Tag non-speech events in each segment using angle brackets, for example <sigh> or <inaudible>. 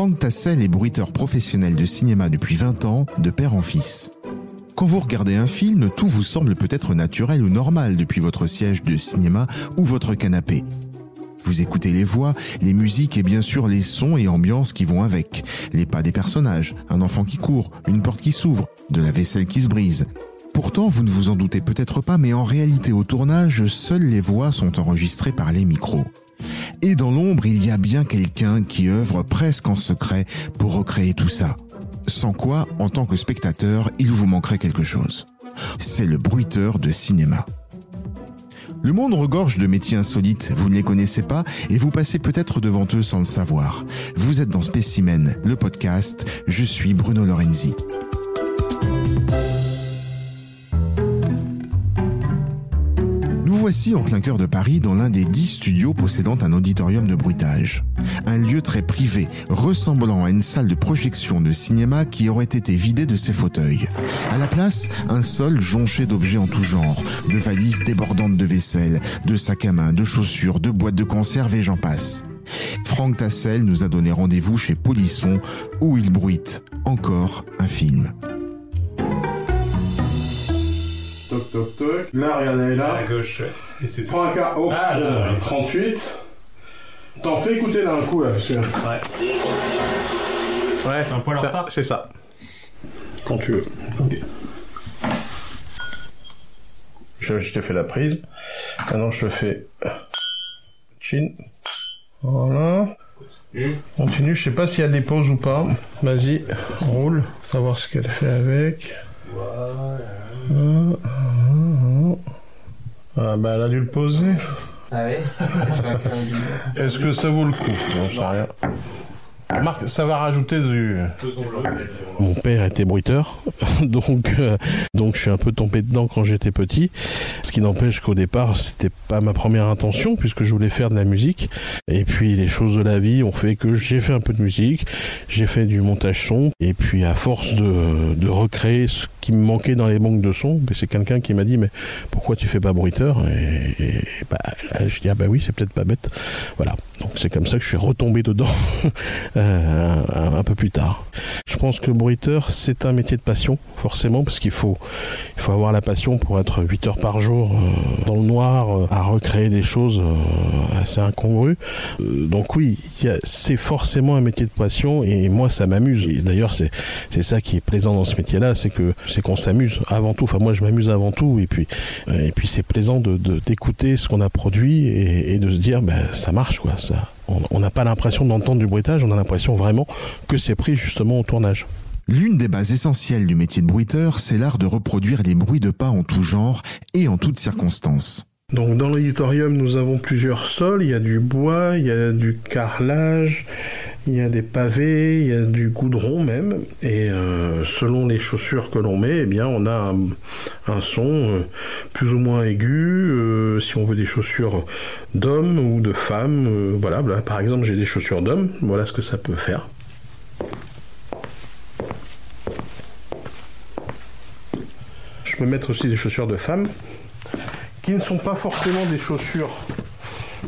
Franck Tassel est bruiteur professionnel de cinéma depuis 20 ans, de père en fils. Quand vous regardez un film, tout vous semble peut-être naturel ou normal depuis votre siège de cinéma ou votre canapé. Vous écoutez les voix, les musiques et bien sûr les sons et ambiances qui vont avec. Les pas des personnages, un enfant qui court, une porte qui s'ouvre, de la vaisselle qui se brise. Pourtant, vous ne vous en doutez peut-être pas, mais en réalité au tournage, seules les voix sont enregistrées par les micros. Et dans l'ombre, il y a bien quelqu'un qui œuvre presque en secret pour recréer tout ça. Sans quoi, en tant que spectateur, il vous manquerait quelque chose. C'est le bruiteur de cinéma. Le monde regorge de métiers insolites, vous ne les connaissez pas et vous passez peut-être devant eux sans le savoir. Vous êtes dans Spécimen, le podcast, je suis Bruno Lorenzi. Voici en plein cœur de Paris dans l'un des dix studios possédant un auditorium de bruitage. Un lieu très privé, ressemblant à une salle de projection de cinéma qui aurait été vidée de ses fauteuils. À la place, un sol jonché d'objets en tout genre, de valises débordantes de vaisselle, de sacs à main, de chaussures, de boîtes de conserve et j'en passe. Franck Tassel nous a donné rendez-vous chez Polisson où il bruite encore un film. Toc toc toc. Là, regardez là. À gauche, ouais. Et c'est tout. Prends un cas. Oh, Ah, là, ouais. 38. T'en fais écouter là un coup là. Que... Ouais. Ouais. Un poil en ça- retard C'est ça. Quand tu veux. Ok. Je, je t'ai fait la prise. Maintenant je te fais. Chin. Voilà. Continue. Je sais pas s'il y a des pauses ou pas. Vas-y, roule. On va voir ce qu'elle fait avec. Ah bah elle a dû le poser. Ah ouais <laughs> Est-ce que ça vaut le coup? Non, je sais rien. Marc, ça va rajouter du. Mon père était bruiteur, <laughs> donc euh, donc je suis un peu tombé dedans quand j'étais petit. Ce qui n'empêche qu'au départ, c'était pas ma première intention puisque je voulais faire de la musique. Et puis les choses de la vie ont fait que j'ai fait un peu de musique, j'ai fait du montage son. Et puis à force de, de recréer ce qui me manquait dans les banques de son, ben, c'est quelqu'un qui m'a dit mais pourquoi tu fais pas bruiteur? Et, et, bah, je dis ah bah oui c'est peut-être pas bête. Voilà. Donc c'est comme ça que je suis retombé dedans <laughs> un, un peu plus tard. Je pense que bruiteur, c'est un métier de passion, forcément, parce qu'il faut, il faut avoir la passion pour être 8 heures par jour euh, dans le noir, euh, à recréer des choses euh, assez incongrues. Euh, donc oui, c'est forcément un métier de passion, et moi, ça m'amuse. D'ailleurs, c'est ça qui est plaisant dans ce métier-là, c'est que c'est qu'on s'amuse avant tout. Enfin, moi, je m'amuse avant tout, et puis euh, puis c'est plaisant de- d'écouter ce qu'on a produit et, et de se dire, ben ça marche, quoi. Ça, on- n'a pas l'impression d'entendre du bruitage, on a l'impression vraiment que c'est pris justement au tournage. L'une des bases essentielles du métier de bruiteur, c'est l'art de reproduire les bruits de pas en tout genre et en toutes circonstances. Donc dans l'auditorium, nous avons plusieurs sols. Il y a du bois, il y a du carrelage, il y a des pavés, il y a du goudron même. Et euh, selon les chaussures que l'on met, eh bien, on a un, son euh, plus ou moins aigu. euh, si on veut des chaussures d'homme ou de femme, voilà. Là, par exemple, j'ai des chaussures d'homme. Voilà ce que ça peut faire. Je peux mettre aussi des chaussures de femme qui ne sont pas forcément des chaussures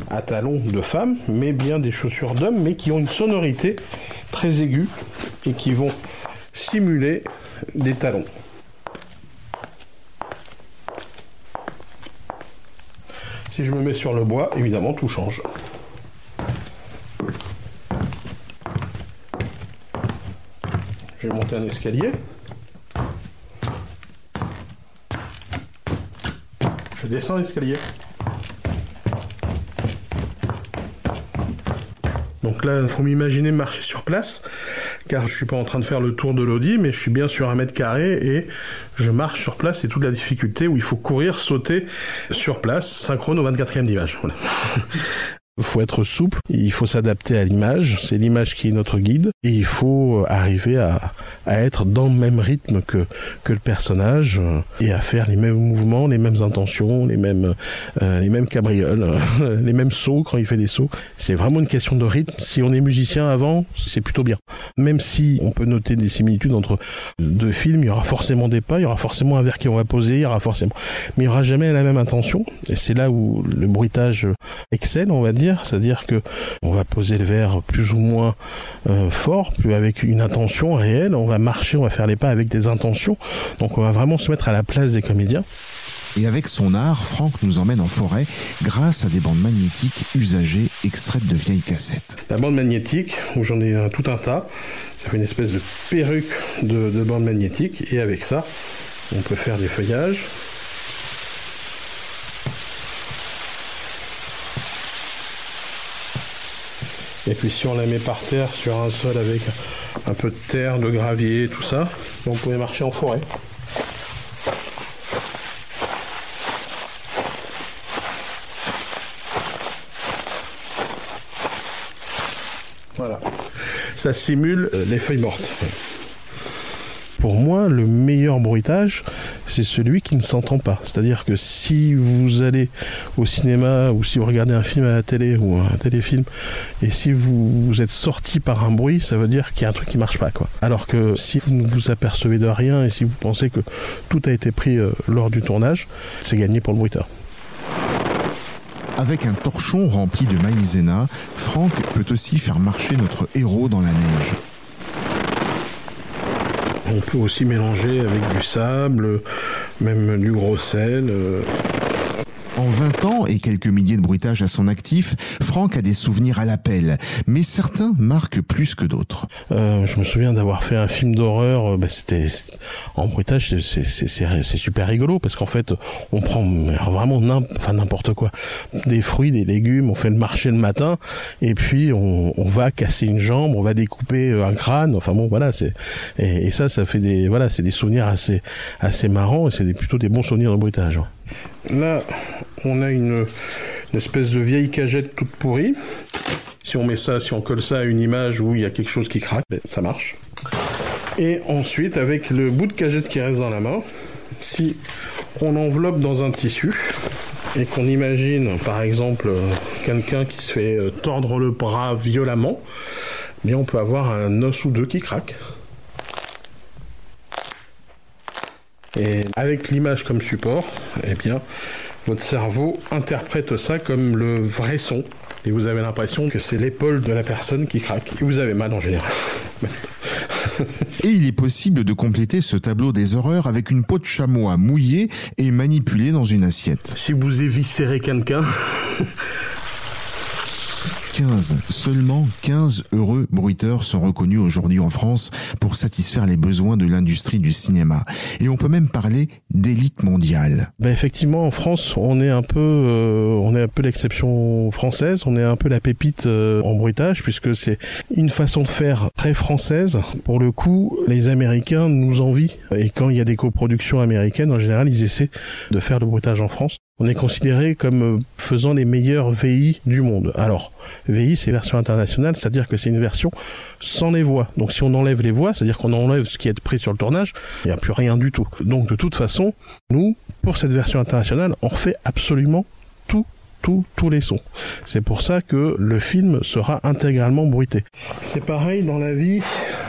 à talons de femmes, mais bien des chaussures d'hommes, mais qui ont une sonorité très aiguë et qui vont simuler des talons. Si je me mets sur le bois, évidemment, tout change. Je vais monter un escalier. Je descends l'escalier. Donc là, il faut m'imaginer marcher sur place, car je suis pas en train de faire le tour de l'Audi, mais je suis bien sur un mètre carré et je marche sur place. C'est toute la difficulté où il faut courir, sauter sur place, synchrone au 24e d'image. <laughs> Faut être souple, il faut s'adapter à l'image, c'est l'image qui est notre guide, et il faut arriver à, à être dans le même rythme que, que le personnage, euh, et à faire les mêmes mouvements, les mêmes intentions, les mêmes, euh, les mêmes cabrioles, <laughs> les mêmes sauts quand il fait des sauts. C'est vraiment une question de rythme. Si on est musicien avant, c'est plutôt bien. Même si on peut noter des similitudes entre deux films, il y aura forcément des pas, il y aura forcément un verre qui va poser, il y aura forcément, mais il y aura jamais la même intention, et c'est là où le bruitage excelle, on va dire dire, c'est-à-dire que on va poser le verre plus ou moins euh, fort, plus avec une intention réelle, on va marcher, on va faire les pas avec des intentions, donc on va vraiment se mettre à la place des comédiens. Et avec son art, Franck nous emmène en forêt grâce à des bandes magnétiques usagées extraites de vieilles cassettes. La bande magnétique, où j'en ai tout un tas, ça fait une espèce de perruque de, de bande magnétique, et avec ça, on peut faire des feuillages, Et puis si on la met par terre sur un sol avec un peu de terre, de gravier, tout ça, on pouvait marcher en forêt. Voilà. Ça simule euh, les feuilles mortes pour moi, le meilleur bruitage, c'est celui qui ne s'entend pas. C'est-à-dire que si vous allez au cinéma ou si vous regardez un film à la télé ou un téléfilm et si vous, êtes sorti par un bruit, ça veut dire qu'il y a un truc qui marche pas, quoi. Alors que si vous ne vous apercevez de rien et si vous pensez que tout a été pris euh, lors du tournage, c'est gagné pour le bruiteur. Avec un torchon rempli de maïzena, Franck peut aussi faire marcher notre héros dans la neige. On peut aussi mélanger avec du sable, même du gros sel. En 20 ans et quelques milliers de bruitages à son actif, Franck a des souvenirs à l'appel, mais certains marquent plus que d'autres. Euh, je me souviens d'avoir fait un film d'horreur, euh, bah, c'était en bruitage, c'est super rigolo parce qu'en fait, on prend vraiment n'importe quoi, des fruits, des légumes, on fait le marché le matin et puis on, va casser une jambe, on va découper euh, un crâne, enfin bon voilà, c'est et, ça, ça fait des voilà, c'est des souvenirs assez assez marrants et c'est plutôt des bons souvenirs de bruitage. Là, on a une, espèce de vieille cagette toute pourrie. Si on met ça, si on colle ça à une image où il y a quelque chose qui craque, ben, ça marche. Et ensuite, avec le bout de cagette qui reste dans la main, si on enveloppe dans un tissu et qu'on imagine, par exemple, quelqu'un qui se fait euh, tordre le bras violemment, mais on peut avoir un os ou deux qui craque. Et avec l'image comme support, eh bien, votre cerveau interprète ça comme le vrai son. Et vous avez l'impression que c'est l'épaule de la personne qui craque. Et vous avez mal en général. et il est possible de compléter ce tableau des horreurs avec une peau de chamois mouillée et manipulée dans une assiette. Si vous éviscérez quelqu'un, 15, seulement 15 heureux bruiteurs sont reconnus aujourd'hui en France pour satisfaire les besoins de l'industrie du cinéma. Et on peut même parler d'élite mondiale. Ben effectivement, en France, on est un peu, euh, on est un peu l'exception française. On est un peu la pépite euh, en bruitage puisque c'est une façon de faire très française. Pour le coup, les Américains nous envient et quand il y a des coproductions américaines, en général, ils essaient de faire le bruitage en France on est considéré comme euh, faisant les meilleurs VI du monde. Alors, VI, c'est version internationale, c'est-à-dire que c'est une version sans les voix. Donc si on enlève les voix, c'est-à-dire qu'on enlève ce qui est pris sur le tournage, il n'y a plus rien du tout. Donc de toute façon, nous, pour cette version internationale, on refait absolument tout tous tous les sons. C'est pour ça que le film sera intégralement bruité. C'est pareil dans la vie,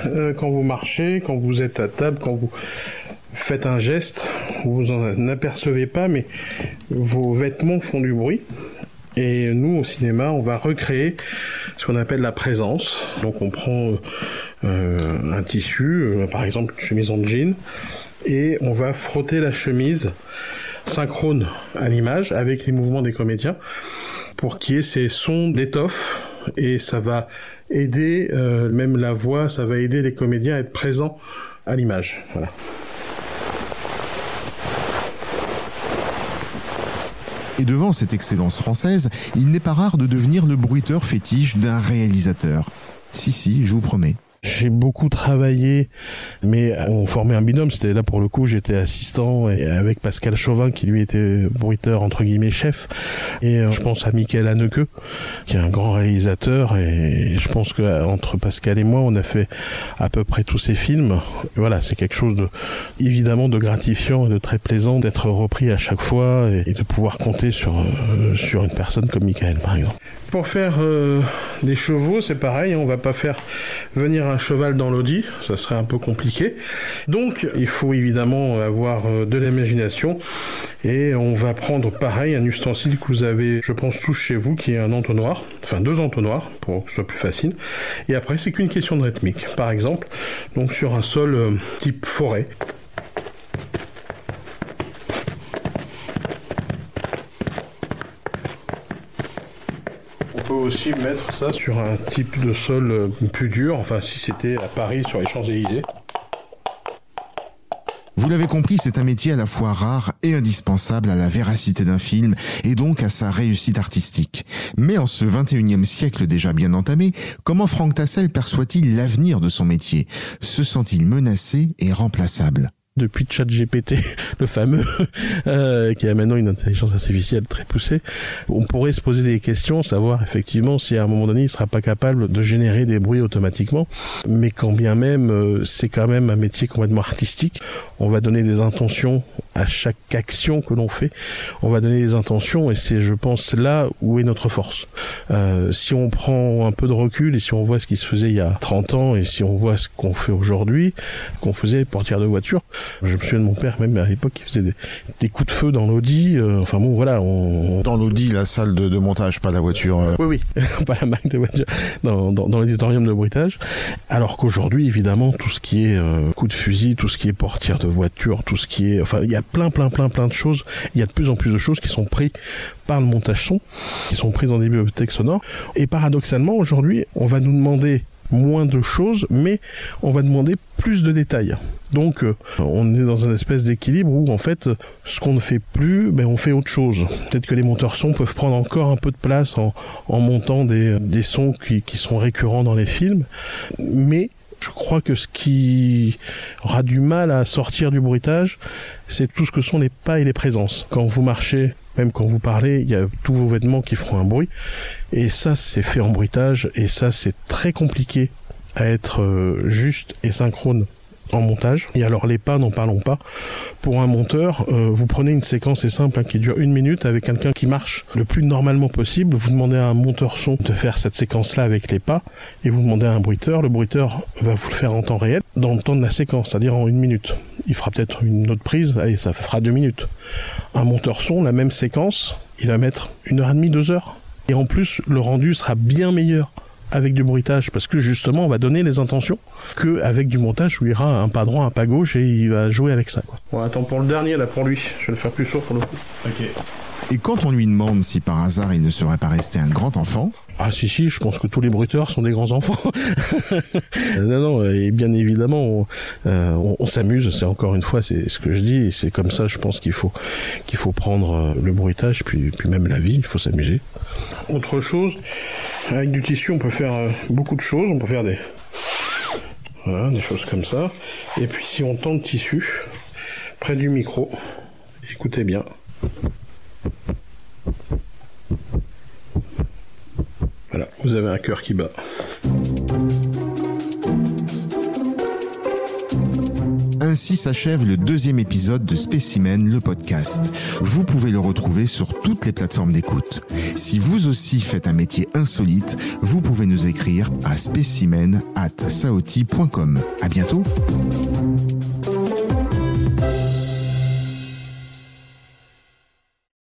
euh, quand vous marchez, quand vous êtes à table, quand vous faites un geste, vous en apercevez pas, mais vos vêtements font du bruit. Et nous, au cinéma, on va recréer ce qu'on appelle la présence. Donc on prend euh, un tissu, euh, par exemple une chemise en jean, et on va frotter la chemise synchrone à l'image avec les mouvements des comédiens pour qu'il y ait ces sons d'étoffe et ça va aider, euh, même la voix, ça va aider les comédiens à être présents à l'image. Voilà. Et devant cette excellence française, il n'est pas rare de devenir le bruiteur fétiche d'un réalisateur. Si, si, je vous promets. J'ai beaucoup travaillé, mais on formait un binôme. C'était là pour le coup, j'étais assistant et avec Pascal Chauvin qui lui était bruiteur entre guillemets chef. Et euh, je pense à Michael Haneke qui est un grand réalisateur. Et je pense que entre Pascal et moi, on a fait à peu près tous ces films. Voilà, c'est quelque chose de évidemment de gratifiant et de très plaisant d'être repris à chaque fois et de pouvoir compter sur euh, sur une personne comme Michael par exemple. Pour faire euh, des chevaux, c'est pareil. On va pas faire venir un cheval dans l'audi, ça serait un peu compliqué. Donc il faut évidemment avoir euh, de l'imagination Et on va prendre pareil un ustensile que vous avez, je pense, tous chez vous, qui est un entonnoir, enfin deux entonnoirs pour que ce soit plus facile. Et après, c'est qu'une question de rythmique. Par exemple, donc sur un sol euh, type forêt, aussi mettre ça sur un type de sol euh, plus dur, enfin si c'était à Paris sur les Champs-Élysées. Vous l'avez compris, c'est un métier à la fois rare et indispensable à la véracité d'un film et donc à sa réussite artistique. Mais en ce 21e siècle déjà bien entamé, comment Franck Tassel perçoit-il l'avenir de son métier? Se sent-il menacé et remplaçable? Depuis ChatGPT, <laughs> le fameux, <laughs> euh, qui a maintenant une intelligence artificielle très poussée, on pourrait se poser des questions, savoir effectivement si à un moment donné il sera pas capable de générer des bruits automatiquement, mais quand bien même euh, c'est quand même un métier complètement artistique, on va donner des intentions à chaque action que l'on fait, on va donner des intentions et c'est je pense là où est notre force. Euh, si on prend un peu de recul et si on voit ce qui se faisait il y a 30 ans et si on voit ce qu'on fait aujourd'hui, qu'on faisait portière de voiture, je me souviens de mon père, même à l'époque, qui faisait des, coups de feu dans l'Audi. Euh, enfin bon, voilà. On... Dans l'Audi, la salle de, montage, pas la voiture. Euh. Oui, oui, <laughs> pas la marque de voiture. Dans, dans, l'éditorium de bruitage. Alors qu'aujourd'hui, évidemment, tout ce qui est euh, coup de fusil, tout ce qui est portière de tout ce qui est... Enfin, il y a plein, plein, plein, plein de choses. Il y a de plus en plus de choses qui sont prises par le montage son, qui sont prises dans des bibliothèques sonores. Et paradoxalement, aujourd'hui, on va nous demander moins de choses, mais on va demander plus de détails. Donc euh, on est dans un espèce d'équilibre où en fait ce qu'on ne fait plus, ben, on fait autre chose. Peut-être que les monteurs son peuvent prendre encore un peu de place en, montant des, sons qui, qui sont récurrents dans les films, mais je crois que ce qui aura du mal à sortir du bruitage, c'est tout ce que sont les pas et les présences. Quand vous marchez même quand vous parlez, il y a tous vos vêtements qui feront un bruit. Et ça, c'est fait en bruitage. Et ça, c'est très compliqué à être euh, juste et synchrone en montage. Et alors les pas, n'en parlons pas. Pour un monteur, euh, vous prenez une séquence, simple, hein, qui dure une minute avec quelqu'un qui marche le plus normalement possible. Vous demandez à un monteur son de faire cette séquence-là avec les pas, et vous demandez à un bruiteur. Le bruiteur va vous le faire en temps réel, dans le temps de la séquence, c'est-à-dire en une minute. Il fera peut-être une autre prise, allez, ça fera deux minutes. Un monteur son, la même séquence, il va mettre une heure et demie, deux heures. Et en plus, le rendu sera bien meilleur avec du bruitage parce que justement on va donner les intentions que avec du montage où il y aura un pas droit, un pas gauche et il va jouer avec ça. Quoi. Bon, attends pour le dernier là pour lui, je vais le faire plus sourd pour le coup. Ok. Et quand on lui demande si par hasard il ne serait pas resté un grand enfant, ah si si, je pense que tous les bruiteurs sont des grands enfants. <laughs> non non, et bien évidemment on, euh, on, s'amuse. C'est encore une fois c'est ce que je dis. C'est comme ça, je pense qu'il faut qu'il faut prendre euh, le bruitage puis puis même la vie. Il faut s'amuser. Autre chose, avec du tissu, on peut faire euh, beaucoup de choses. On peut faire des voilà des choses comme ça. Et puis si on tend le tissu près du micro, écoutez bien. Voilà, vous avez un cœur qui bat. Ainsi s'achève le deuxième épisode de Spécimen, le podcast. Vous pouvez le retrouver sur toutes les plateformes d'écoute. Si vous aussi faites un métier insolite, vous pouvez nous écrire à spécimen at À bientôt!